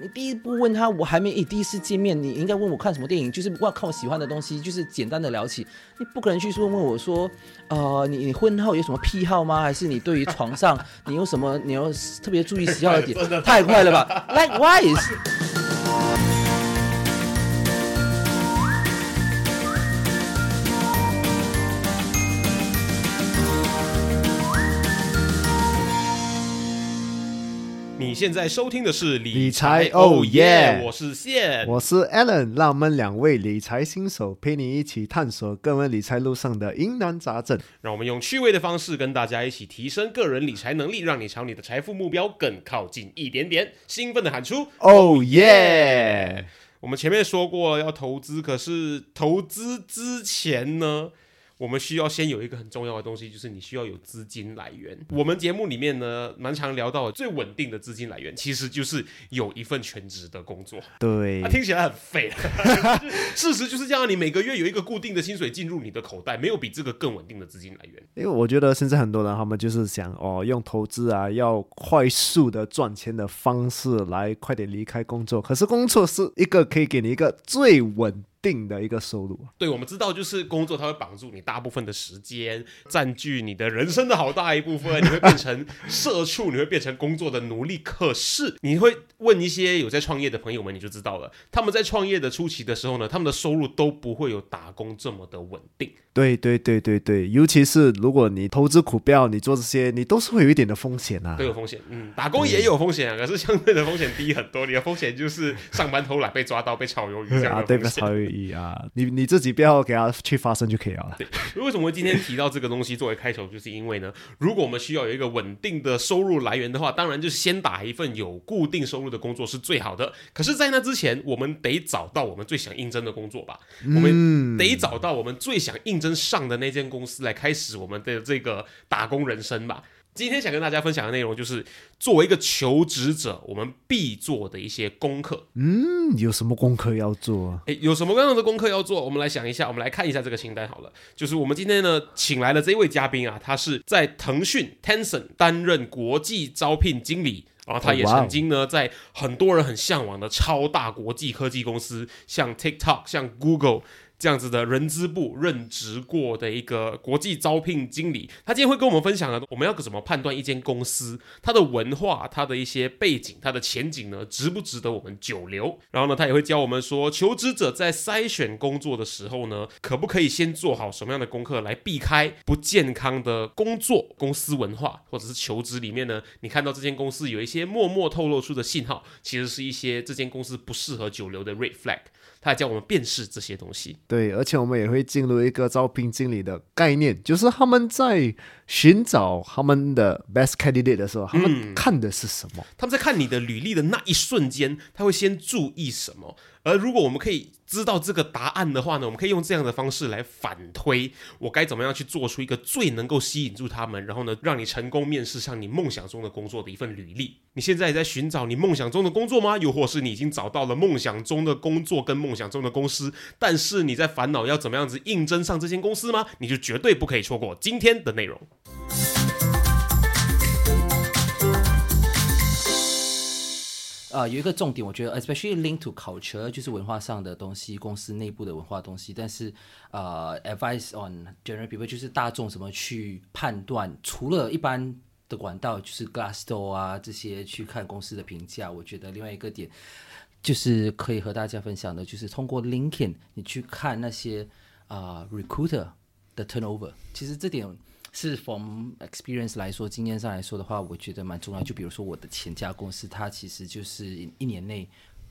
你第一步问他，我还没诶第一次见面，你应该问我看什么电影，就是我看我喜欢的东西，就是简单的聊起。你不可能去说问我说，呃，你你婚后有什么癖好吗？还是你对于床上你有什么你要特别注意喜好的点？太快了吧！Likewise。你现在收听的是理财哦 Oh Yeah 我是线，我是 Allen，让我们两位理财新手陪你一起探索个人理财路上的疑难杂症。让我们用趣味的方式跟大家一起提升个人理财能力，让你朝你的财富目标更靠近一点点。兴奋的喊出 Oh yeah！我们前面说过要投资，可是投资之前呢，我们需要先有一个很重要的东西，就是你需要有资金来源。我们节目里面呢，蛮常聊到的最稳定的资金来源，其实就是有一份全职的工作。对啊，，听起来很废，事实就是这样。你每个月有一个固定的薪水进入你的口袋，没有比这个更稳定的资金来源。因为我觉得现在很多人他们就是想哦，用投资啊，要快速的赚钱的方式来快点离开工作。可是工作是一个可以给你一个最稳定的一个收入。对，我们知道，就是工作它会绑住你大部分的时间，占据你的人生的好大一部分，你会变成社畜，你会变成工作的奴隶。可是你会问一些有在创业的朋友们，你就知道了，他们在创业的初期的时候呢，他们的收入都不会有打工这么的稳定。对对对对对，尤其是如果你投资股票，你做这些，你都是会有一点的风险啊都。有风险，嗯，打工也有风险啊，可是相对的风险低很多。你的风险就是上班偷懒被抓到被炒鱿鱼 这样啊，的对，风险。不超有意义啊！你你自己不要给他去发生就可以了。对为什么会今天提到这个东西作为开头，就是因为呢，如果我们需要有一个稳定的收入来源的话，当然就是先打一份有固定收入的工作是最好的。可是，在那之前，我们得找到我们最想应征的工作吧，我们得找到我们最想应征上的那间公司，来开始我们的这个打工人生吧。今天想跟大家分享的内容就是，作为一个求职者，我们必做的一些功课。嗯，有什么功课要做啊？诶，有什么样的功课要做？我们来想一下，我们来看一下这个清单好了。就是我们今天呢，请来了这位嘉宾啊，他是在腾讯 Tencent 担任国际招聘经理。然后他也曾经呢，在很多人很向往的超大国际科技公司，像 TikTok、像 Google 这样子的人资部任职过的一个国际招聘经理。他今天会跟我们分享呢，我们要怎么判断一间公司它的文化、它的一些背景、它的前景呢，值不值得我们久留？然后呢，他也会教我们说，求职者在筛选工作的时候呢，可不可以先做好什么样的功课来避开不健康的工作、公司文化，或者是求职里面呢，你看到这间公司有一些默默透露出的信号，其实是一些这间公司不适合久留的 red flag。他还教我们辨识这些东西。对，而且我们也会进入一个招聘经理的概念，就是他们在寻找他们的 best candidate 的时候，他们看的是什么？他们在看你的履历的那一瞬间，他会先注意什么？而如果我们可以知道这个答案的话呢，我们可以用这样的方式来反推，我该怎么样去做出一个最能够吸引住他们，然后呢，让你成功面试上你梦想中的工作的一份履历。你现在也在寻找你梦想中的工作吗？又或是你已经找到了梦想中的工作跟梦想中的公司，但是你在烦恼要怎么样子应征上这间公司吗？你就绝对不可以错过今天的内容。啊、有一个重点，我觉得 especially link to culture 就是文化上的东西，公司内部的文化东西。但是呃，advice on general people 就是大众怎么去判断，除了一般的管道，就是 Glassdoor 啊这些去看公司的评价，我觉得另外一个点就是可以和大家分享的，就是通过 LinkedIn 你去看那些啊、recruiter 的 turnover，其实这点。是 from experience 来说，经验上来说的话，我觉得蛮重要。就比如说我的前家公司，它其实就是一年内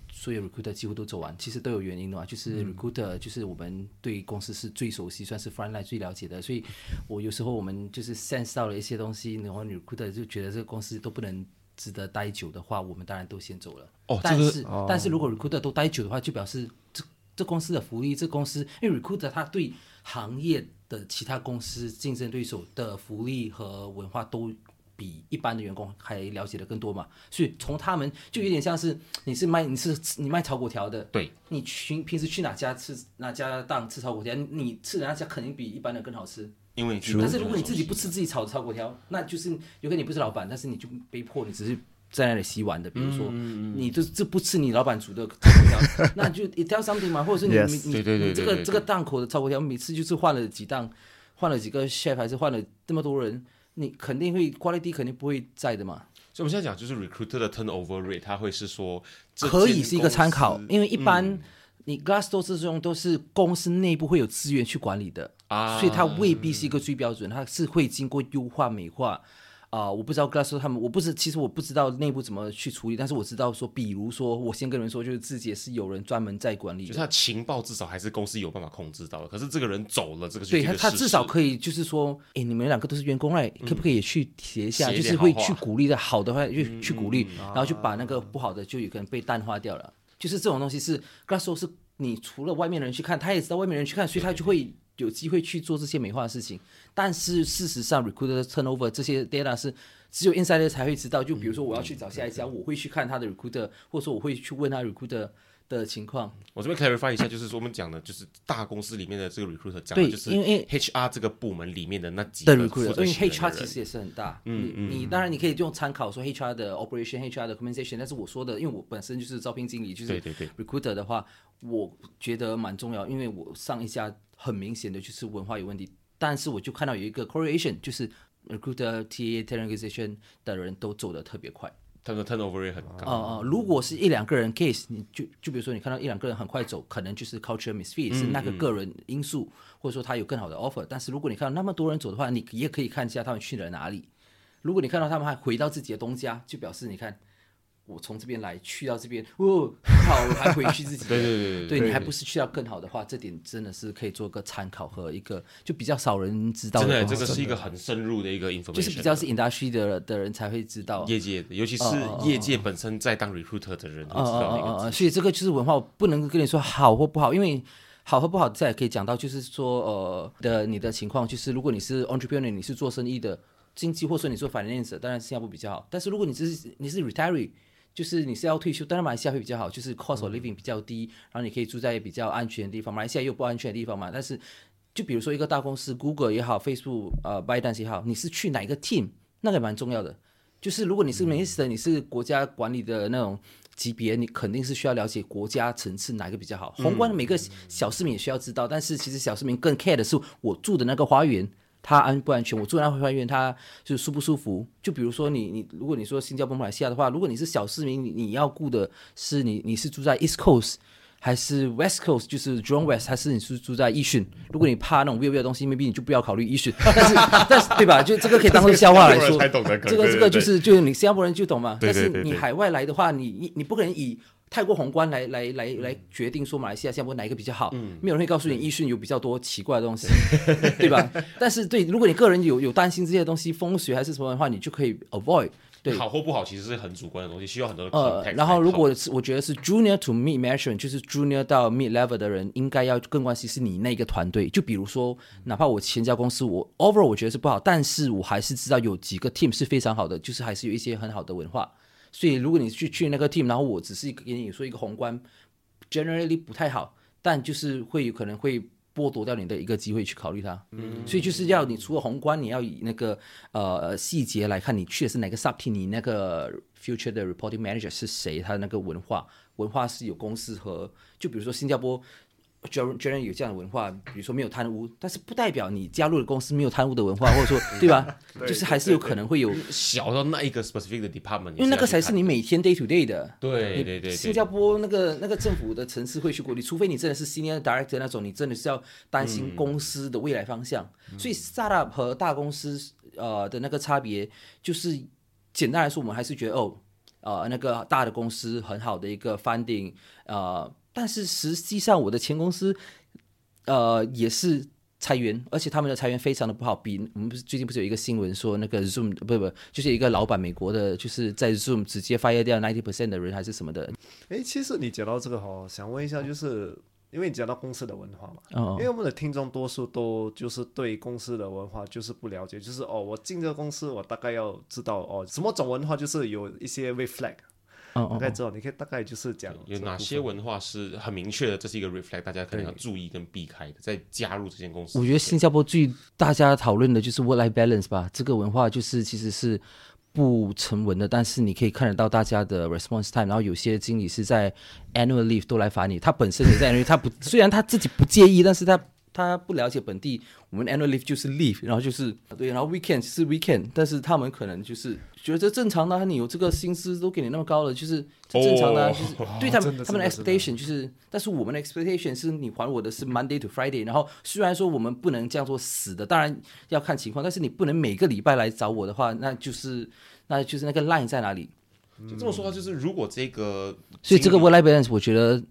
所有 recruiter 几乎都走完，其实都有原因的嘛。就是 recruiter 就是我们对公司是最熟悉，算是 front line 最了解的，所以我有时候我们就是 sense 到了一些东西，然后 recruiter 就觉得这个公司都不能值得待久的话，我们当然都先走了。哦这个但是、但是如果 recruiter 都待久的话，就表示这这公司的福利，这公司因为 recruiter 他对行业的其他公司竞争对手的福利和文化都比一般的员工还了解的更多嘛，所以从他们就有点像是你是卖你是你卖炒粿条的，对，你去平时去哪家吃哪家档吃炒粿条，你吃人家家肯定比一般的更好吃。因为但是如果你自己不吃自己炒的炒粿条，那就是有可能你不是老板，但是你就被迫你只是在那里洗碗的。比如说，你这这不吃你老板煮的炒粿条，那就 it tell something 嘛，或者是你 Yes 你你这个这个档口的炒粿条，每次就是换了几档，换了几个 chef，还是换了这么多人，你肯定会 quality 肯定不会在的嘛。所以我们现在讲就是 recruiter 的 turnover rate，它会是说可以是一个参考因为一般你 Glassdoor 这种都是公司内部会有资源去管理的，啊所以它未必是一个最标准，它是会经过优化美化。啊、我不知道 Glassdoor 他们，我不是，其实我不知道内部怎么去处理，但是我知道说，比如说，我先跟你们说，就是字节是有人专门在管理的，就是他情报至少还是公司有办法控制到的，可是这个人走了，这个对他，他至少可以就是说，哎，你们两个都是员工来，可不可以去写一下，就是会去鼓励的，好的话就去鼓励，然后就把那个不好的就有可能被淡化掉了。就是这种东西是 Glassdoor 是你除了外面人去看，他也知道外面人去看，所以他就会有机会去做这些美化的事情。但是事实上，recruiter turnover 这些 data 是只有 insider 才会知道。就比如说我要去找下一家，我会去看他的 recruiter，或者说我会去问他 recruiter 的情况。我这边 clarify 一下，就是说我们讲的就是大公司里面的这个 recruiter 讲的就是因为 HR 这个部门里面的那几个 recruiter，因为 HR 其实也是很大，嗯嗯你当然你可以用参考说 HR 的 operation、HR 的 compensation，但是我说的，因为我本身就是招聘经理，就是对对对 recruiter 的话，我觉得蛮重要，因为我上一家很明显的就是文化有问题，但是我就看到有一个 correlation，就是 recruiter、TA、talent acquisition 的人都走得特别快。他们的 turnover 很高。哦哦，如果是一两个人 case，你就就比如说你看到一两个人很快走，可能就是 culture misfit，、是那个个人因素，或者说他有更好的 offer。但是如果你看到那么多人走的话，你也可以看一下他们去了哪里。如果你看到他们还回到自己的东家，就表示你看我从这边来，去到这边，哦，好，我还回去自己 的。对对对对你还不是去到更好的话，这点真的是可以做个参考和一个就比较少人知道真的，这个是一个很深入的一个 information，就是比较是 industry 的的人才会知道。业界，尤其是业界本身在当 recruiter 的人会知道的一个所以这个就是文化，我不能跟你说好或不好，因为好和不好，再可以讲到，就是说呃的你的情况，就是如果你是 entrepreneur，你是做生意的经济，或者说你做 finance，当然新加坡比较好。但是如果你只是你是 retiree，就是你是要退休，当然马来西亚会比较好，就是 cost of living 比较低，然后你可以住在比较安全的地方。马来西亚也有不安全的地方嘛，但是就比如说一个大公司，Google 也好，Facebook 呃 b y d a n c e 也好，你是去哪一个 team，那个也蛮重要的。就是如果你是 minister，你是国家管理的那种级别，你肯定是需要了解国家层次哪个比较好。宏观的每个小市民也需要知道，但是其实小市民更 care 的是我住的那个花园。它安不安全？我住的那个花园，它就是舒不舒服？就比如说你你，如果你说新加坡、马来西亚的话，如果你是小市民，你你要顾的是你你是住在 East Coast 还是 West Coast，就是 Jurong West，还是你是住在易训？如果你怕那种 weird 的东西，maybe 你就不要考虑易训。但是但是对吧？就这个可以当做笑话来说。这个这个就是就是你新加坡人就懂嘛。但是你海外来的话，你你你不可能以太过宏观来来来来决定说马来西亚、新加坡哪一个比较好。嗯没有人会告诉你易迅有比较多奇怪的东西，对吧？但是对，如果你个人有有担心这些东西风水还是什么的话，你就可以 avoid。对，好或不好其实是很主观的东西，需要很多的，呃然后如果是我觉得是 junior to mid management，就是 junior 到 mid level 的人，应该要更关心是你那个团队。就比如说，哪怕我前家公司我 overall 我觉得是不好，但是我还是知道有几个 team 是非常好的，就是还是有一些很好的文化。所以如果你去去那个 team，然后我只是给你说一个宏观，generally 不太好，但就是会有可能会剥夺掉你的一个机会去考虑它。嗯，所以就是要你除了宏观，你要以那个呃细节来看，你去的是哪个 sub team，你那个 future 的 reporting manager 是谁，他的那个文化文化是有公司和就比如说新加坡。居然居然有这样的文化，比如说没有贪污，但是不代表你加入的公司没有贪污的文化，或者说 对吧？就是还是有可能会有，小到那一个 specific 的 department，因为那个才是你你每天 day to day 的。对对对对新加坡那个那个政府的层次会去过，你除非你真的是 senior director 那种，你真的是要担嗯心公司的未来方向。所以 startup 和大公司呃的那个差别，就是简单来说，我们还是觉得哦，呃那个大的公司很好的一个 funding，呃，但是实际上我的前公司呃也是裁员，而且他们的裁员非常的不好。比我们不是最近不是有一个新闻说那个 Zoom 不不就是一个老板美国的，就是在 Zoom 直接 fire 掉 ninety percent 的人还是什么的。哎，其实你讲到这个哈，想问一下，就是因为你讲到公司的文化嘛，哦因为我们的听众多数都就是对公司的文化就是不了解，就是哦，我进这个公司，我大概要知道哦，什么种文化就是有一些嗯大概知道，你可以大概就是讲有哪些文化是很明确的，这是一个 reflect，大家可能要注意跟避开的，在加入这间公司。我觉得新加坡最大家讨论的就是 work-life balance 吧，这个文化就是其实是不成文的，但是你可以看得到大家的 response time，然后有些经理是在 annual leave 都来罚你，他本身也在 annual 他不 虽然他自己不介意，但是他他不了解本地，我们 annual leave 就是 leave，然后就是对，然后 weekend 是 weekend，但是他们可能就是觉得这正常的啊、你有这个薪资都给你那么高了，就是正常的就是对他 真们他们的 expectation 就是，但是我们的 expectation 是你还我的是 Monday to Friday，然后虽然说我们不能这样做死的，当然要看情况，但是你不能每个礼拜来找我的话，那就是那就是那个 line 在哪里？就这么说的话，就是如果这个所以这个经理 work life balance 我觉得，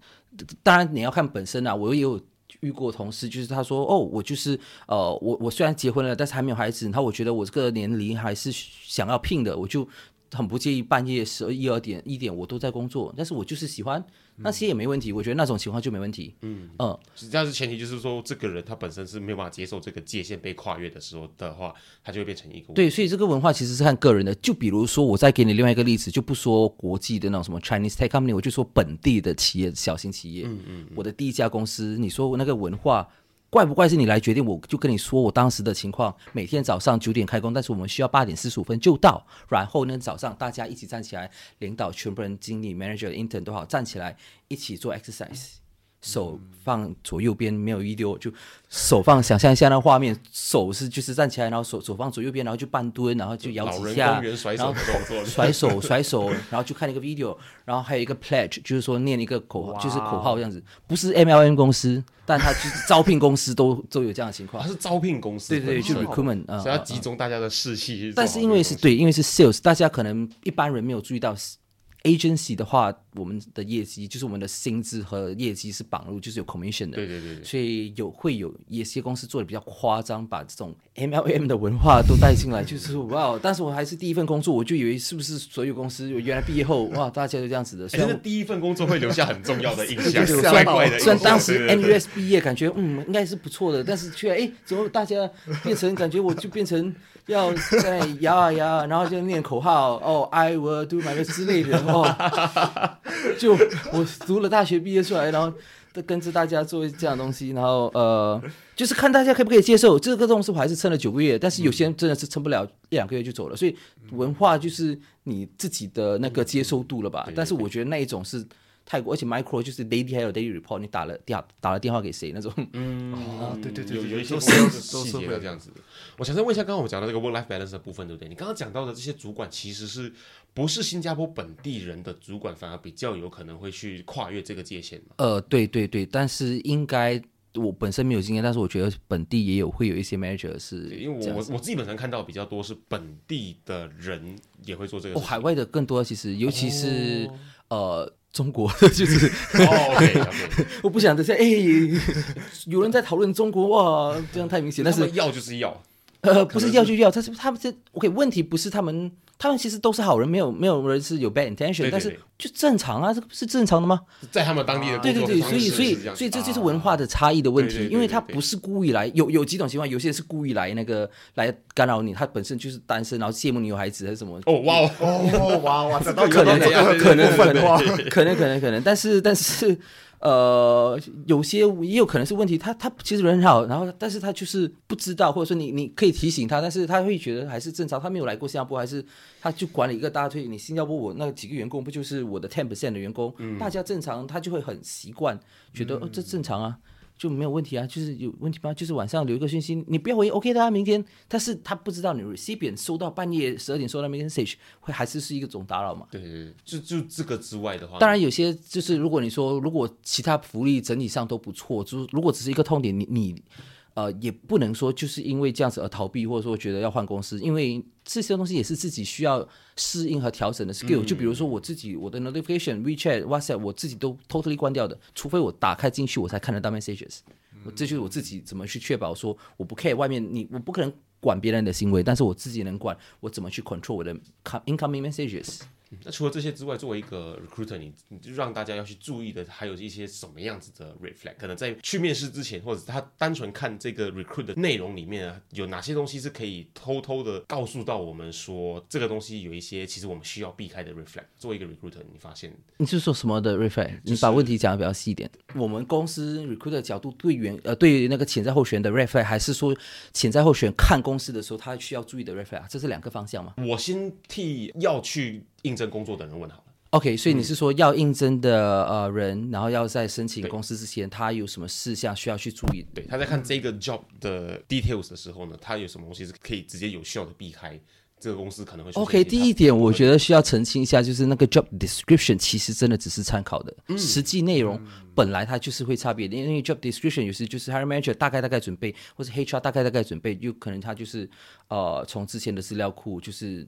当然你要看本身啊，我也有。遇过同事，就是他说，哦，我就是，呃，我我虽然结婚了，但是还没有孩子，然后我觉得我这个年龄还是想要聘的，我就很不介意半夜十一二点一点我都在工作，但是我就是喜欢那些也没问题，我觉得那种情况就没问题。嗯嗯，但是前提就是说，这个人他本身是没有办法接受这个界限被跨越的时候的话，他就会变成一个对，所以这个文化其实是看个人的。就比如说，我再给你另外一个例子，就不说国际的那种什么 Chinese tech company，我就说本地的企业、小型企业。嗯嗯。我的第一家公司，你说我那个文化怪不怪是你来决定？我就跟你说我当时的情况，每天早上九点开工，但是我们需要八点四十五分就到。然后呢，早上大家一起站起来，领导全部人、经理、manager、intern 都好，站起来一起做 exercise。手放左右边，没有一丢，就手放，想象一下那画面，手是就是站起来，然后手手放左右边，然后就半蹲，然后就摇几下然后甩手甩手，然后就看一个 video，然后还有一个 pledge，就是说念一个口号，就是口号这样子，不是 MLM 公司，但他就是招聘公司都都有这样的情况他。是招聘公司对对，就，recruitment 啊、所以要集中大家的士气。但是因为是对，因为是 sales，大家可能一般人没有注意到 agency 的话，我们的业绩就是我们的薪资和业绩是绑入，就是有 commission 的。对对对对，所以有会有一些公司做的比较夸张，把这种 MLM 的文化都带进来，就是说哇，哦但是我还是第一份工作，我就以为是不是所有公司原来毕业后哇，大家都这样子的。虽然我哎真的第一份工作会留下很重要的印象，怪怪的。虽然当时对对对 NUS 毕业，感觉嗯应该是不错的，但是却哎怎么大家变成感觉我就变成要在摇啊摇啊，然后就念口号哦 I will do my best 之类的哦，就我读了大学毕业出来，然后都跟着大家做这样东西，然后呃就是看大家可不可以接受这个东西，我还是撑了九个月，但是有些人真的是撑不了一两个月就走了，所以文化就是你自己的那个接受度了吧？但是我觉得那一种是。泰国，而且 micro 就是 daily 还有 daily report，你打了电打了电话给谁那种，嗯，哦对对对，有有一些都都细是会节这样子的。我想再问一下，刚刚我们讲到这个 work life balance 的部分，对不对？你刚刚讲到的这些主管，其实是不是新加坡本地人的主管，反而比较有可能会去跨越这个界限嘛？呃，对对对，但是应该我本身没有经验，但是我觉得本地也有会有一些 manager 是因为我我我自己本身看到比较多是本地的人也会做这个哦，事情。海外的更多，其实尤其是、呃中国，就是哦，OK 我不想等下哎，有人在讨论中国哇，这样太明显，但是要就是要，呃不是要就要，他是他们这 OK 问题不是他们。他们其实都是好人，没有没有人是有 bad intention，对对但是就正常啊，这个不是正常的吗？在他们当地的对对对，所以所以所以这就是啊。文化的差异的问题，因为他不是故意来，有有几种情况，有些人是故意来那个来干扰你，他本身就是单身，然后羡慕你有孩子还是什么，哦哇哦，哦哇哇，这都可能可能可能可能可能可能，但是但是呃，有些也有可能是问题，他他其实人很好，然后但是他就是不知道，或者说你你可以提醒他，但是他会觉得还是正常，他没有来过新加坡，还是他就管理一个大队，你新加坡我那几个员工不就是我的 ten percent 的员工，大家正常，他就会很习惯，觉得、哦这正常啊。就没有问题啊，就是有问题吗？就是晚上留一个讯息，你不要回，OK 的啊，明天。但是他不知道你 recipient 收到半夜十二点收到 message 会还是是一个总打扰嘛？对对对，就就这个之外的话，当然，有些就是如果你说如果其他福利整体上都不错，就是如果只是一个痛点，你你呃，也不能说就是因为这样子而逃避，或者说觉得要换公司，因为这些东西也是自己需要适应和调整的 skill。就比如说我自己，我的 notification、WeChat、WhatsApp，我自己都 totally 关掉的，除非我打开进去，我才看得到 messages。我这就是我自己怎么去确保说我不 care 外面你，我不可能管别人的行为，但是我自己能管我怎么去 control 我的 incoming messages。那除了这些之外，作为一个 recruiter，你你就让大家要去注意的，还有一些什么样子的 red flag？可能在去面试之前，或者他单纯看这个 recruit 的内容里面啊，有哪些东西是可以偷偷的告诉到我们说，这个东西有一些其实我们需要避开的 red flag。作为一个 recruiter，你发现你是说什么的 reflect？、你把问题讲的比较细一点。我们公司 recruiter 角度对员呃对那个潜在候选人的 reflect，还是说潜在候选人看公司的时候他需要注意的 reflect？这是两个方向吗我先替要去应征工作的人问好了。？OK，所以你是说要应征的呃人，然后要在申请公司之前，他有什么事项需要去注意？对，他在看这个 job 的 details 的时候呢，他有什么东西是可以直接有效的避开这个公司可能会 OK，第一点，我觉得需要澄清一下，就是那个 job description 其实真的只是参考的，嗯实际内容本来它就是会差别的，因为 job description 有时就是 hiring manager 大概大概准备，或者 HR 大概大概准备，有可能他就是呃从之前的资料库就是。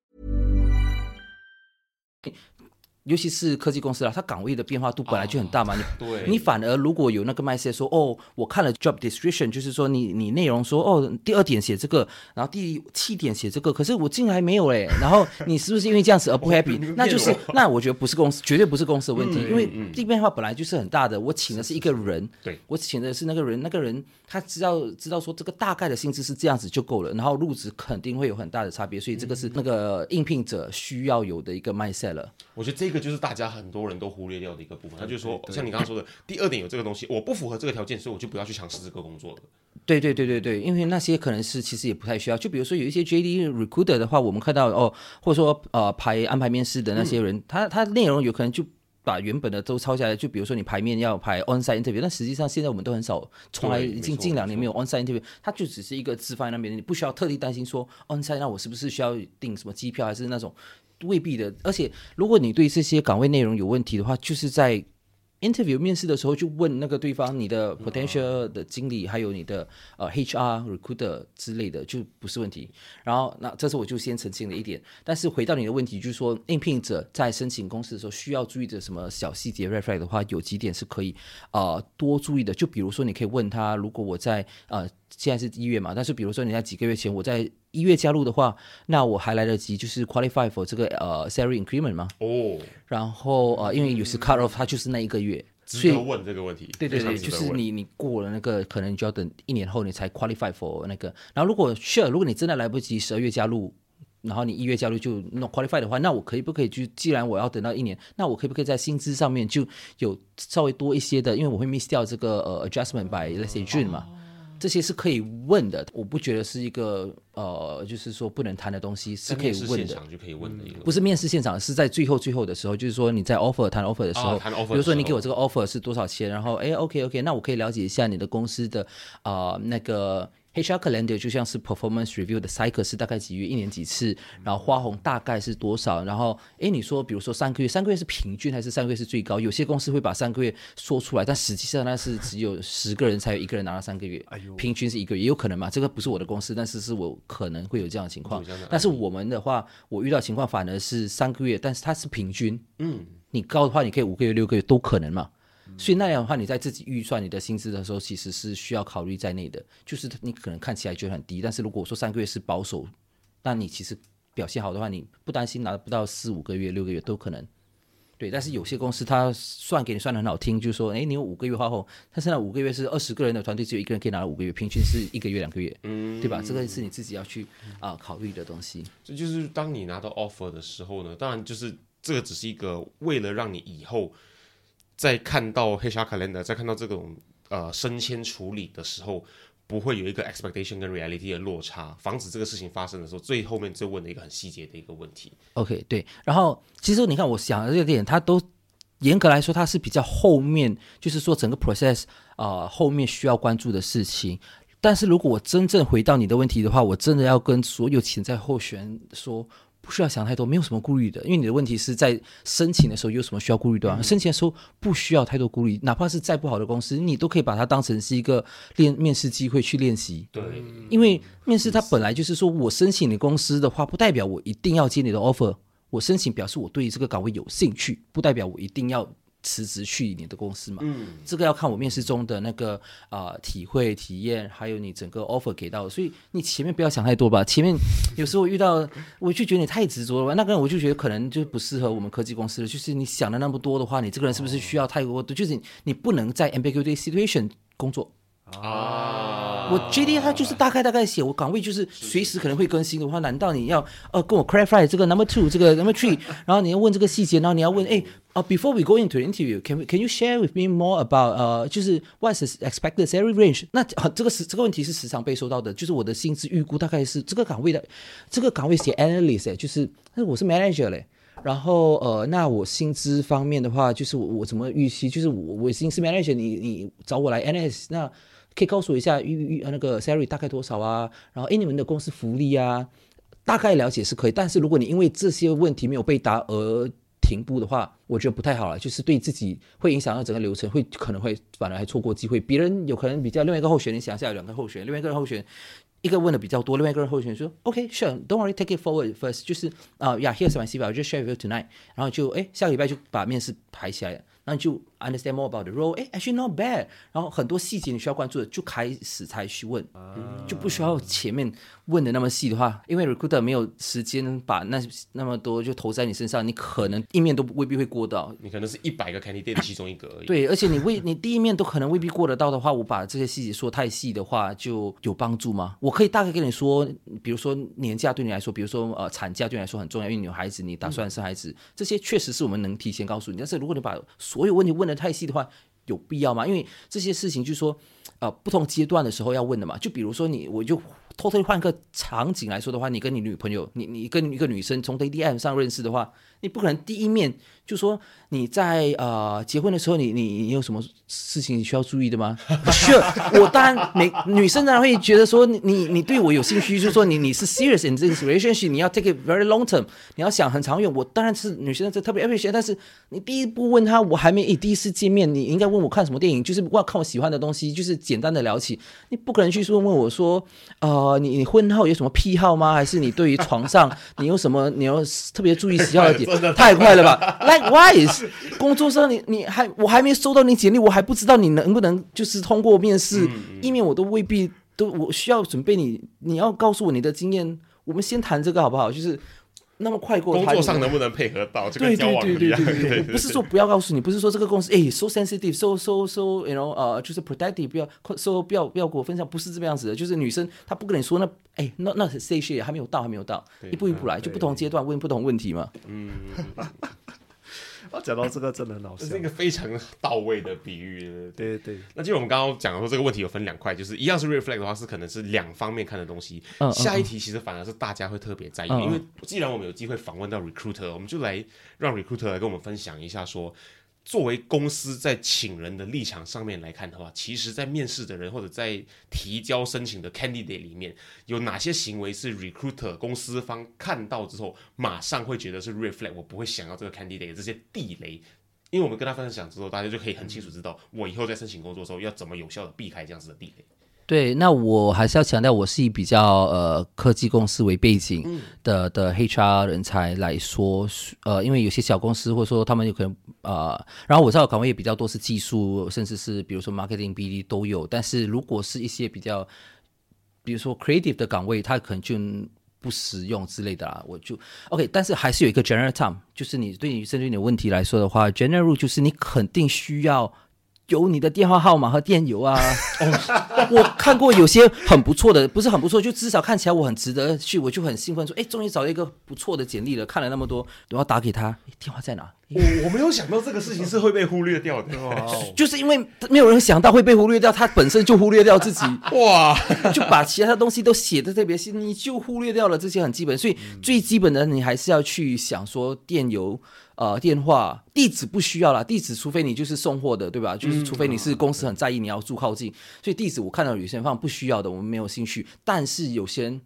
尤其是科技公司啦，它岗位的变化度本来就很大嘛。你对你反而如果有那个 mindset 说，哦，我看了 job description，就是说你你内容说，哦，第二点写这个，然后第七点写这个，可是我进来没有嘞。然后你是不是因为这样子而不 happy？、那就是 那我觉得不是公司，绝对不是公司的问题，因为这变化本来就是很大的。我请的是一个人，对我请的是那个人，那个人他知道知道说这个大概的薪资是这样子就够了，然后入职肯定会有很大的差别，所以这个是那个应聘者需要有的一个 mindset 了。我觉得这个就是大家很多人都忽略掉的一个部分。他就说，像你刚刚说的，第二点有这个东西，我不符合这个条件，所以我就不要去尝试这个工作了。对对对对对，因为那些可能是其实也不太需要。就比如说有一些 JD recruiter 的话，我们看到哦，或者说呃排安排面试的那些人，他他内容有可能就。把原本的都抄下来，就比如说你排面要排 onsite interview，但实际上现在我们都很少，从来对已经近两年没有 onsite interview，它就只是一个自放在那边，你不需要特地担心说 onsite，那我是不是需要订什么机票，还是那种未必的。而且如果你对这些岗位内容有问题的话，就是在 interview 面试的时候就问那个对方你的 potential 的经理，还有你的呃 HR recruiter 之类的，就不是问题。然后那这次我就先澄清了一点。但是回到你的问题，就是说应聘者在申请公司的时候需要注意的什么小细节 red flag 的话，有几点是可以呃多注意的。就比如说你可以问他，如果我在呃现在是一月嘛，但是比如说你在几个月前我在一月加入的话，那我还来得及就是 qualify for 这个呃 salary increment 吗？哦，然后呃，因为有时 cut off 它就是那一个月，所以问这个问题。对对对，就是你你过了那个，可能你就要等一年后你才 qualify for 那个。然后如果 sure，如果你真的来不及十二月加入，然后你一月加入就 not qualify 的话，那我可以不可以就既然我要等到一年，那我可以不可以在薪资上面就有稍微多一些的，因为我会 miss 掉这个呃 adjustment by let's say June 嘛。这些是可以问的，我不觉得是一个呃，就是说不能谈的东西，是可以问的。现场就可以问的一个，不是面试现场，是在最后最后的时候，就是说你在 offer 谈 offer 的时候，啊谈 offer 比如说你给我这个 offer 是多少钱，然后哎 OK OK，那我可以了解一下你的公司的啊、呃那个 HR calendar 就像是 performance review 的 cycle 是大概几月，一年几次，然后花红大概是多少，然后哎你说比如说三个月，三个月是平均还是三个月是最高？有些公司会把三个月说出来，但实际上那是只有十个人才有一个人拿到三个月，平均是一个月，也有可能嘛，这个不是我的公司，但是是我可能会有这样的情况。但是我们的话，我遇到情况反而是三个月，但是它是平均，嗯，你高的话，你可以五个月、六个月都可能嘛。所以那样的话，你在自己预算你的薪资的时候，其实是需要考虑在内的。就是你可能看起来觉得很低，但是如果说三个月是保守，那你其实表现好的话，你不担心拿不到四五个月、六个月都可能。对，但是有些公司它算给你算的很好听，就是说，哎，你有五个月花后，他现在五个月是二十个人的团队，只有一个人可以拿到五个月，平均是一个月两个月，嗯，对吧？这个是你自己要去啊、考虑的东西。这就是当你拿到 offer 的时候呢，当然就是这个只是一个为了让你以后在看到 HR calendar，在看到这种呃升迁处理的时候，不会有一个 expectation 跟 reality 的落差，防止这个事情发生的时候，最后面就问了一个很细节的一个问题。OK，对。然后其实你看，我想的这个点，它都严格来说，它是比较后面，就是说整个 process 啊、后面需要关注的事情。但是如果我真正回到你的问题的话，我真的要跟所有潜在候选人说，不需要想太多，没有什么顾虑的，因为你的问题是在申请的时候有什么需要顾虑的、啊？申请的时候不需要太多顾虑，哪怕是再不好的公司，你都可以把它当成是一个练面试机会去练习。对，因为面试它本来就是说我申请你公司的话，不代表我一定要接你的 offer。我申请表示我对这个岗位有兴趣，不代表我一定要辞职去你的公司嘛。嗯，这个要看我面试中的那个啊、呃体会、体验，还有你整个 offer 给到的。所以你前面不要想太多吧。前面 有时候我遇到，我就觉得你太执着了吧。那个人我就觉得可能就不适合我们科技公司了。就是你想的那么多的话，你这个人是不是需要太多的？就是你你不能在 ambiguity situation 工作。啊，我 JD 它就是大概大概写，我岗位就是随时可能会更新的话，难道你要呃跟我 clarify 这个 number two 这个 number three，然后你要问这个细节，然后你要问哎啊、before we go into interview，can we, can you share with me more about 呃就是 what's expected salary range？那、啊、这个是这个问题是时常被收到的，就是我的薪资预估大概是这个岗位的这个岗位写 analyst 哎，就是但是我是 manager 嘞。然后呃，那我薪资方面的话，就是我我怎么预期？就是我我已经是 manager，你你找我来 analyst，那可以告诉我一下预预呃那个 salary 大概多少啊？然后诶，你们的公司福利啊，大概了解是可以。但是如果你因为这些问题没有被答而停步的话，我觉得不太好了，就是对自己会影响到整个流程，会可能会反而还错过机会。别人有可能比较另外一个候选人，想下有两个候选，另外一个候选人。一个问的比较多，另外一个候选人说，OK，sure，don't、worry，take it forward first，就是啊、y e a h here's my CV，I just share with you tonight，然后就哎下个礼拜就把面试排起来了，然后就 understand more about the role，哎，actually not bad，然后很多细节你需要关注的就开始才去问，就不需要前面问的那么细的话，因为 recruiter 没有时间把那那么多就投在你身上，你可能一面都未必会过到，你可能是一百个 candidate 的其中一个而已。对，而且你未你第一面都可能未必过得到的话，我把这些细节说太细的话，就有帮助吗？我可以大概跟你说，比如说年假对你来说，比如说呃产假对你来说很重要，因为女孩子，你打算生孩子，这些确实是我们能提前告诉你。但是如果你把所有问题问的太细的话，有必要吗？因为这些事情就是说，呃，不同阶段的时候要问的嘛。就比如说你，我就偷偷换个场景来说的话，你跟你女朋友，你你跟一个女生从 A D M 上认识的话，你不可能第一面就说你在呃结婚的时候你，你你有什么事情需要注意的吗？Sure，我当然每女生当然会觉得说你你对我有兴趣，就是说你你是 serious in this relationship，你要 take it very long term，你要想很长远。我当然是女生这特别 appreciate，但是你第一步问他，我还没第一次见面，你应该问我看什么电影，就是我看我喜欢的东西，就是简单的聊起。你不可能去说问我说，呃，你你婚后有什么癖好吗？还是你对于床上 你有什么你要特别注意喜好的点？太快了吧！Likewise，工作上你你还我还没收到你简历，我还不知道你能不能就是通过面试，一面我都未必都我需要准备你，你要告诉我你的经验。我们先谈这个好不好？就是那么快过工作上能不能配合到，就对跟交对对对往一样。对对，不是说不要告诉你，不是说这个公司哎 so sensitive so so so you know 呃就是 protective 不要 so 不要不要跟我分享，不是这个样子的，就是女生她不跟你说那哎那那 stage 还没有到还没有到，一步一步来，就不同阶段问不同问题嘛。啊，讲到这个真的很好笑这是一。个非常到位的比喻。对对，那就是我们刚刚讲说这个问题有分两块，就是一样是 reflect 的话，是可能是两方面看的东西。下一题其实反而是大家会特别在意，因为既然我们有机会访问到 recruiter，我们就来让 recruiter 来跟我们分享一下说。作为公司在请人的立场上面来看的话，其实，在面试的人或者在提交申请的 candidate 里面，有哪些行为是 recruiter 公司方看到之后，马上会觉得是 reflect，我不会想要这个 candidate 这些地雷，因为我们跟他分享之后，大家就可以很清楚知道，我以后在申请工作的时候要怎么有效的避开这样子的地雷。对，那我还是要强调，我是以比较呃科技公司为背景的、的 HR 人才来说，呃，因为有些小公司或者说他们有可能呃，然后我知道岗位也比较多是技术，甚至是比如说 marketing、BD 都有，但是如果是一些比较，比如说 creative 的岗位，它可能就不实用之类的啦。我就 OK，但是还是有一个 general term，就是你对你针对你的问题来说的话，general rule 就是你肯定需要。有你的电话号码和电邮啊！哦，我看过有些很不错的，不是很不错，就至少看起来我很值得去，我就很兴奋说，哎，终于找到一个不错的简历了。看了那么多，我要打给他，电话在哪？我我没有想到这个事情是会被忽略掉的，就是因为没有人想到会被忽略掉，他本身就忽略掉自己，哇，就把其他的东西都写的特别细，你就忽略掉了这些很基本，所以最基本的你还是要去想说电邮。呃，电话地址不需要啦，地址除非你就是送货的，对吧？就是除非你是公司很在意你要住靠近，所以地址我看到有些人放不需要的，我们没有兴趣。但是有些人，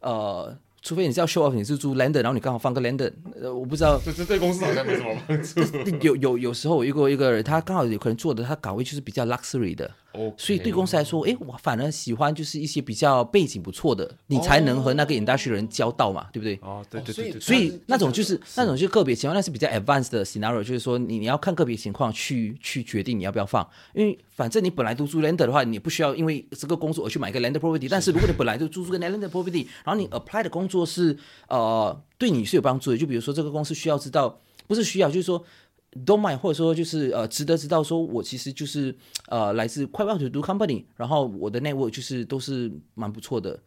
呃。除非你是要 show off，你是住 London，然后你刚好放个 London，呃，我不知道，这这对公司好像没什么帮助。有有有时候我遇过一个人，他刚好有可能做的他岗位就是比较 luxury 的，所以对公司来说，哎，我反而喜欢就是一些比较背景不错的，你才能和那个 industry 人交道嘛，对不对？哦，对对对对。所以那种就是那种就个别情况，那是比较 advanced 的 scenario，就是说你你要看个别情况去去决定你要不要放，因为反正你本来都住 lender 的话，你不需要因为这个工作而去买一个 lender property，但是如果你本来就租租个 lender property，然后你 apply 的工作是。呃，对你是有帮助的。就比如说，这个公司需要知道，不是需要，就是说，don't mind，或者说就是呃，值得知道。说我其实就是呃，来自快 want to do company，然后我的 network 就是都是蛮不错的。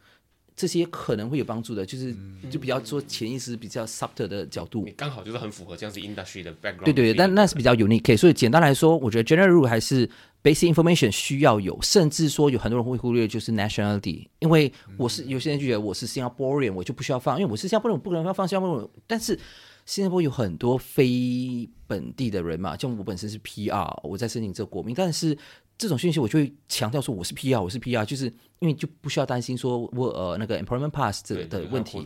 这些可能会有帮助的，就是就比较说潜意识比较 subtle 的角度，刚好就是很符合这样子 industry 的 background。对对，但那是比较 unique。所以简单来说，我觉得 general rule 还是 basic information 需要有，甚至说有很多人会忽略就是 nationality，因为我是有些人就觉得我是新加坡人，我就不需要放，因为我是新加坡人，我不可能要放新加坡人。但是新加坡有很多非本地的人嘛，像我本身是 PR，我在申请这个国民，但是。这种讯息我就会强调说我是 PR，我是 PR，就是因为就不需要担心说我呃那个 employment pass 这的问题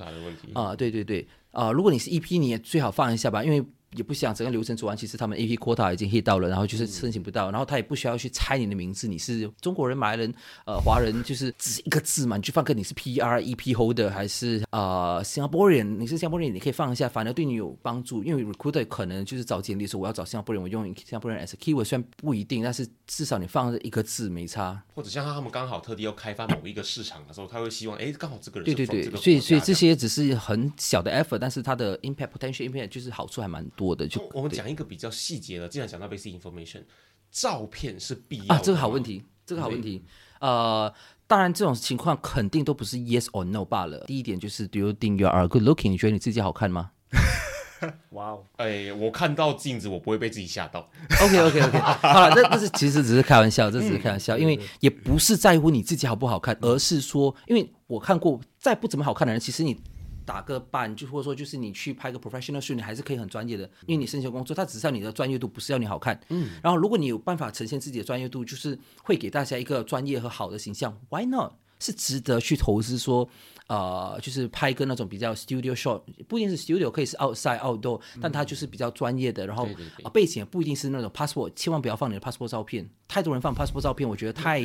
啊，对对对啊，如果你是 EP，你也最好放一下吧，因为。也不想整个流程走完，其实他们 A P quota 已经 hit 到了，然后就是申请不到，然后他也不需要去猜你的名字，你是中国人、马来人、呃华人，就是只一个字嘛，你就放个你是 P R E P holder 还是呃新加坡人，你是新加坡人，你可以放一下，反而对你有帮助，因为 recruiter 可能就是找简历说我要找新加坡人，我用新加坡人 as keyword，虽然不一定，但是至少你放一个字没差。或者像他们刚好特地要开发某一个市场的时候，他会希望哎刚好这个人对对对，所以所以这些只是很小的 effort，但是它的 impact potential impact 就是好处还蛮多的，就我们讲。讲一个比较细节的，既然讲到 basic information，照片是必要啊，这个好问题，这个好问题。呃，当然这种情况肯定都不是 yes or no 罢了。第一点就是，Do you think you are good looking？你觉得你自己好看吗？哇哦，哎，我看到镜子，我不会被自己吓到。OK OK OK，好了，这这是其实只是开玩笑，这只是开玩笑，因为也不是在乎你自己好不好看，而是说，因为我看过再不怎么好看的人，其实你。打个板，就或者说就是你去拍个 professional shoot，你还是可以很专业的，因为你申请工作，它只是要你的专业度，不是要你好看。嗯。然后，如果你有办法呈现自己的专业度，就是会给大家一个专业和好的形象，Why not？是值得去投资说，呃，就是拍一个那种比较 studio shot，不一定是 studio，可以是 outside outdoor，但它就是比较专业的。然后啊，背景也不一定是那种 passport，千万不要放你的 passport 照片。太多人放 passport 照片，我觉得太，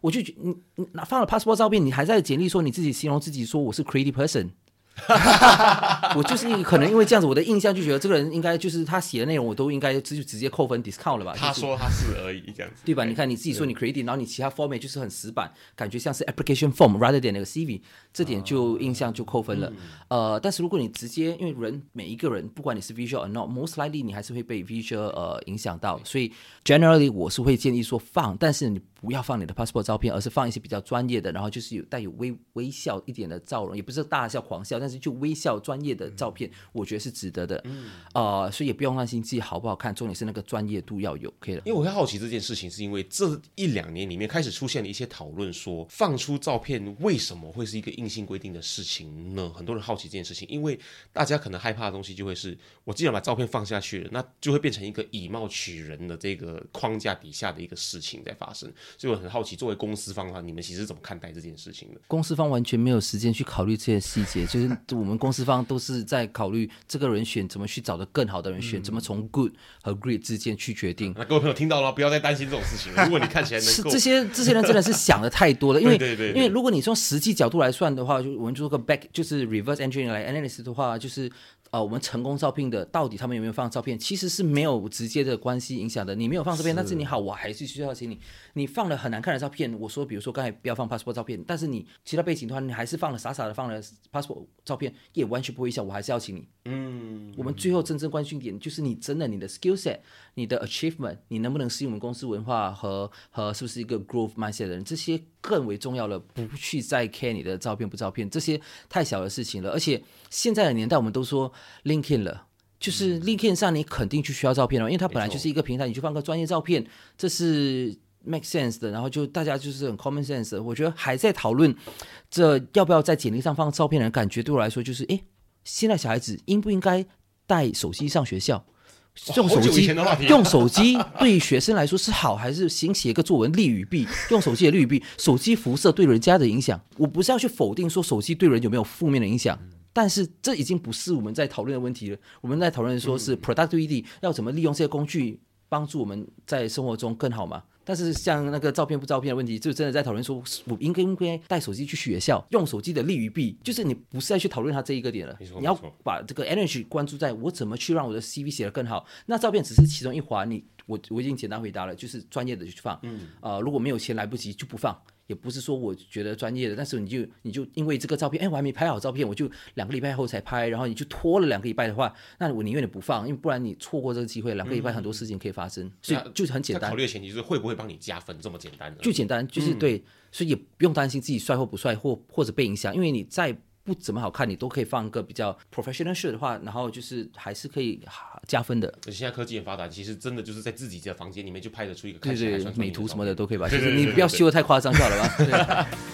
我就你你放了 passport 照片，你还在简历说你自己形容自己说我是 creative person。我就是可能因为这样子，我的印象就觉得这个人应该就是他写的内容，我都应该直直接扣分 discount 了吧？他说他是而已，这样子对吧？你看你自己说你 creative，然后你其他 format 就是很死板，感觉像是 application form rather than 那个 CV，这点就印象就扣分了。呃，但是如果你直接因为人每一个人，不管你是 visual or not，most likely 你还是会被 visual 呃影响到，所以 generally 我是会建议说放，但是你不要放你的 passport 照片，而是放一些比较专业的，然后就是有带有微微笑一点的照容，也不是大笑狂笑，但是就微笑专业的照片，我觉得是值得的。嗯，呃，所以也不用担心自己好不好看，重点是那个专业度要有，可以了。因为我会好奇这件事情，是因为这一两年里面开始出现了一些讨论，说放出照片为什么会是一个硬性规定的事情呢？很多人好奇这件事情，因为大家可能害怕的东西就会是我既然把照片放下去了，那就会变成一个以貌取人的这个框架底下的一个事情在发生。所以我很好奇，作为公司方的话，你们其实怎么看待这件事情的？公司方完全没有时间去考虑这些细节，就是我们公司方。都是在考虑这个人选怎么去找的更好的人选，怎么从 good 和 great 之间去决定。那各位朋友听到了，不要再担心这种事情。如果你看起来能够，这些这些人真的是想的太多了，因为对对，因为如果你从实际角度来算的话，就我们做个 back 就是 reverse engineering 来 analysis 的话，就是呃，我们成功招聘的到底他们有没有放照片，其实是没有直接的关系影响的。你没有放照片，但是你好，我还是需要请你。你放了很难看的照片，我说，比如说刚才不要放 passport 照片，但是你其他背景的话，你还是放了傻傻的放了 passport 照片，也完全不会影响，我还是要请你。嗯，我们最后真正关心点就是你真的你的 skill set、你的 achievement，你能不能适应我们公司文化和和是不是一个 growth mindset 的人，这些更为重要了。不去再 care 你的照片不照片，这些太小的事情了。而且现在的年代，我们都说 LinkedIn 了。就是 LinkedIn 上你肯定就需要照片了，因为它本来就是一个平台，你去放个专业照片，这是 make sense 的。然后就大家就是很 common sense 的。我觉得还在讨论这要不要在简历上放照片的感觉，对我来说就是，诶，现在小孩子应不应该带手机上学校？用手机用手机对于学生来说是好还是行写一个作文利与弊？用手机的利与弊，手机辐射对人家的影响，我不是要去否定说手机对人有没有负面的影响，但是这已经不是我们在讨论的问题了。我们在讨论说是 productivity 要怎么利用这些工具帮助我们在生活中更好嘛？但是像那个照片不照片的问题，就真的在讨论说，我应该应该带手机去学校，用手机的利与弊，就是你不是在去讨论它这一个点了，你要把这个 energy 关注在我怎么去让我的 CV 写得更好。那照片只是其中一环，你我我已经简单回答了，就是专业的就去放，嗯，呃，如果没有钱来不及就不放。也不是说我觉得专业的，但是你就你就因为这个照片，哎，我还没拍好照片，我就两个礼拜后才拍，然后你就拖了两个礼拜的话，那我宁愿你不放，因为不然你错过这个机会，两个礼拜很多事情可以发生，所以就是很简单考，虑的前提就是会不会帮你加分，这么简单的。就简单，就是嗯对，所以也不用担心自己帅或不帅，或或者被影响，因为你再不怎么好看，你都可以放一个比较 professional shot 的话，然后就是还是可以啊加分的。而且现在科技很发达，其实真的就是在自己的房间里面就拍得出一个对看起对算，聪明美图什么的都可以吧，对就是你对对对不要修的太夸张就好了吧。对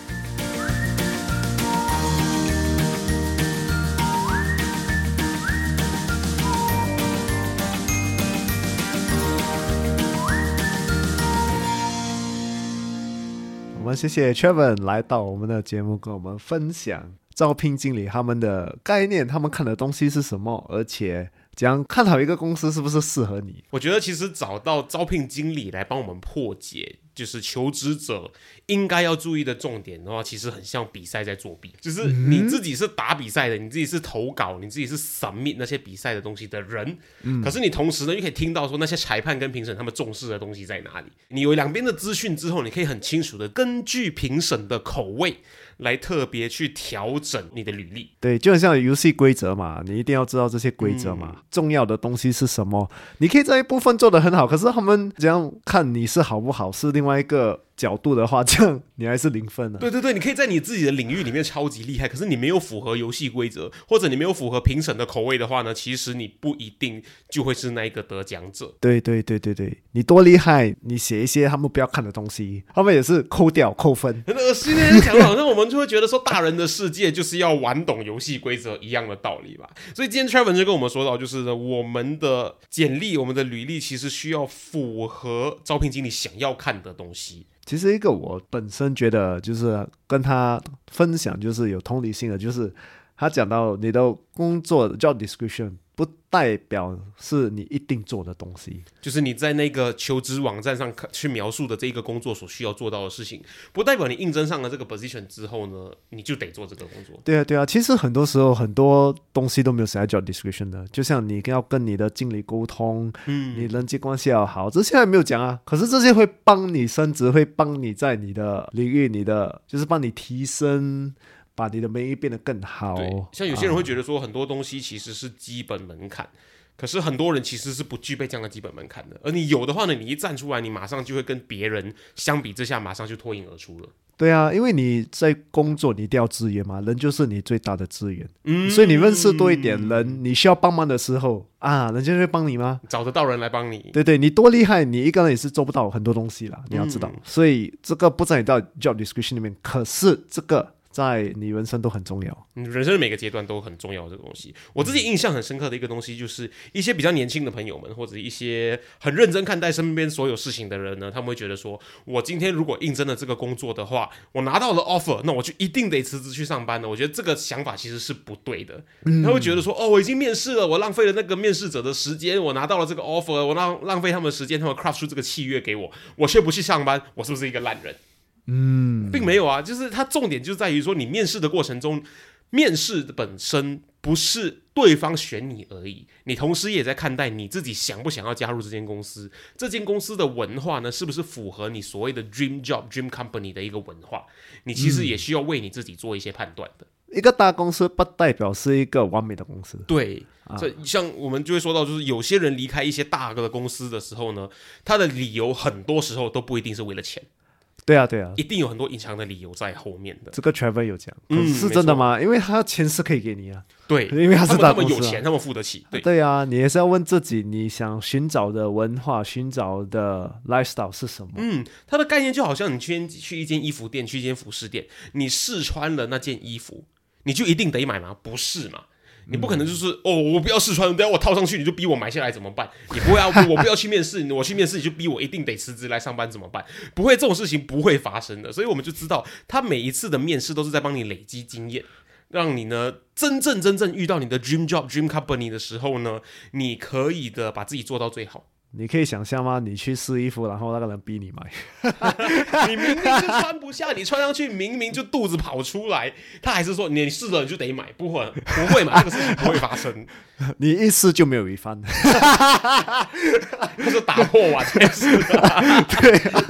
我们谢谢 Trevor 来到我们的节目，跟我们分享招聘经理他们的概念，他们看的东西是什么，而且怎样看好一个公司是不是适合你。我觉得其实找到招聘经理来帮我们破解，就是求职者应该要注意的重点的话，其实很像比赛在作弊。就是你自己是打比赛的，你自己是投稿，你自己是 submit 那些比赛的东西的人，可是你同时呢，又可以听到说那些裁判跟评审他们重视的东西在哪里。你有两边的资讯之后，你可以很清楚的根据评审的口味来特别去调整你的履历。对，就很像游戏规则嘛，你一定要知道这些规则嘛。重要的东西是什么？你可以在一部分做得很好，可是他们怎样看你是好不好，是另外一个角度的话，这样你还是零分的、对对对，你可以在你自己的领域里面超级厉害，可是你没有符合游戏规则，或者你没有符合评审的口味的话呢，其实你不一定就会是那一个得奖者。对对对对对，你多厉害，你写一些他们不要看的东西，他们也是扣掉扣分。很恶心的讲好像我们就会觉得说，大人的世界就是要玩懂游戏规则一样的道理吧。所以今天 Trevor 就跟我们说到，就是呢，我们的简历、我们的履历其实需要符合招聘经理想要看的东西。其实一个我本身觉得就是跟他分享，就是有同理心的，就是他讲到你的工作的 job description 代表是你一定做的东西。就是你在那个求职网站上去描述的这一个工作所需要做到的事情，不代表你应征上了这个 position 之后呢，你就得做这个工作。对啊，对啊，其实很多时候很多东西都没有写在 job description 的，就像你要跟你的经理沟通，嗯，你人际关系要好，这现在没有讲啊。可是这些会帮你升职，会帮你在你的领域，你的就是帮你提升，把你的美意变得更好。对，像有些人会觉得说很多东西其实是基本门槛。可是很多人其实是不具备这样的基本门槛的，而你有的话呢，你一站出来，你马上就会跟别人相比之下，马上就脱颖而出了。对啊，因为你在工作，你一定要资源嘛，人就是你最大的资源。嗯，所以你认识多一点人，你需要帮忙的时候啊，人家会帮你吗？找得到人来帮你，对对，你多厉害，你一个人也是做不到很多东西啦，你要知道。嗯所以这个不在你到 job description 里面，可是这个在你人生都很重要。你人生的每个阶段都很重要这个东西。我自己印象很深刻的一个东西，就是一些比较年轻的朋友们，或者一些很认真看待身边所有事情的人呢，他们会觉得说，我今天如果应征了这个工作的话，我拿到了 offer，那我就一定得辞职去上班了。我觉得这个想法其实是不对的。他会觉得说，哦，我已经面试了，我浪费了那个面试者的时间，我拿到了这个 offer，我浪浪费他们的时间，他们 craft 出这个契约给我，我却不去上班，我是不是一个烂人？嗯，并没有啊，就是它重点就在于说，你面试的过程中，面试本身不是对方选你而已，你同时也在看待你自己想不想要加入这间公司，这间公司的文化呢，是不是符合你所谓的 dream job、dream company 的一个文化？你其实也需要为你自己做一些判断的。一个大公司不代表是一个完美的公司。对，这像我们就会说到，就是有些人离开一些大个的公司的时候呢，他的理由很多时候都不一定是为了钱，对啊，对啊，一定有很多隐藏的理由在后面的。这个 Trevor 有讲，嗯是是真的吗？因为他钱是可以给你啊。对，因为他是们大公司啊他们有钱，他们付得起。对，对啊，你也是要问自己，你想寻找的文化、寻找的 lifestyle 是什么？嗯，它的概念就好像你去去一间衣服店，去一间服饰店，你试穿了那件衣服，你就一定得买吗？不是嘛？你不可能就是、哦，我不要试穿，等下我套上去你就逼我买下来怎么办？你不会啊，我不要去面试，我去面试你就逼我一定得辞职来上班怎么办？不会，这种事情不会发生的。所以我们就知道，他每一次的面试都是在帮你累积经验，让你呢真正真正遇到你的 dream job、dream company 的时候呢，你可以的把自己做到最好。你可以想象吗？你去试衣服，然后那个人逼你买，你明明就穿不下，你穿上去明明就肚子跑出来，他还是说你试了你就得买，不会不会嘛，这个事情不会发生，你一试就没有 refund。他是打破碗这件事。对、啊，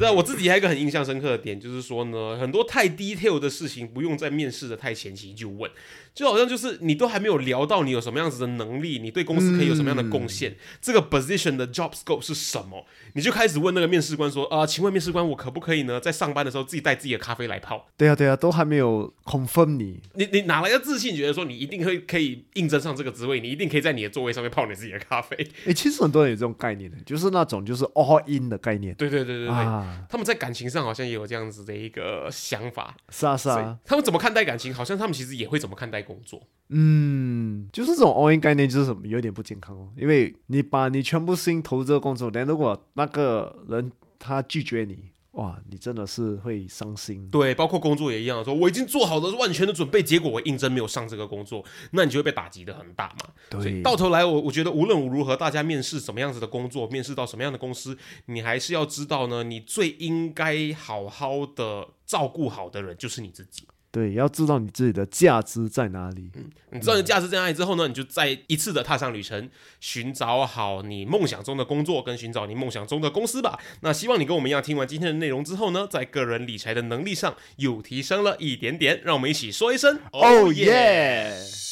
但我自己还有一个很印象深刻的点，就是说呢，很多太 detail 的事情不用在面试的太前期就问，就好像就是你都还没有聊到你有什么样子的能力，你对公司可以有什么样的贡献，这个 position 的 job scope 是什么，你就开始问那个面试官说啊、请问面试官，我可不可以呢，在上班的时候自己带自己的咖啡来泡？对啊，对啊，都还没有 confirm 你。你你哪来的自信，觉得说你一定会可以应征上这个职位，你一定可以在你的座位上面泡你自己的咖啡？诶，其实很多人有这种概念的，就是那种就是 all in 的概念。对对对对对，啊，他们在感情上好像也有这样子的一个想法。是啊，是啊，他们怎么看待感情，好像他们其实也会怎么看待工作。嗯，就是这种 all in 概念就是什么有点不健康哦，因为你把你全部心投入这个工作，但如果那个人他拒绝你，哇，你真的是会伤心。对，包括工作也一样，说我已经做好了万全的准备，结果我应征没有上这个工作，那你就会被打击的很大嘛。对，到头来，我我觉得无论如何，大家面试什么样子的工作，面试到什么样的公司，你还是要知道呢，你最应该好好的照顾好的人就是你自己。对，要知道你自己的价值在哪里。嗯你知道你的价值在哪里之后呢，你就再一次的踏上旅程，寻找好你梦想中的工作，跟寻找你梦想中的公司吧。那希望你跟我们一样，听完今天的内容之后呢，在个人理财的能力上又提升了一点点。让我们一起说一声 Oh yeah！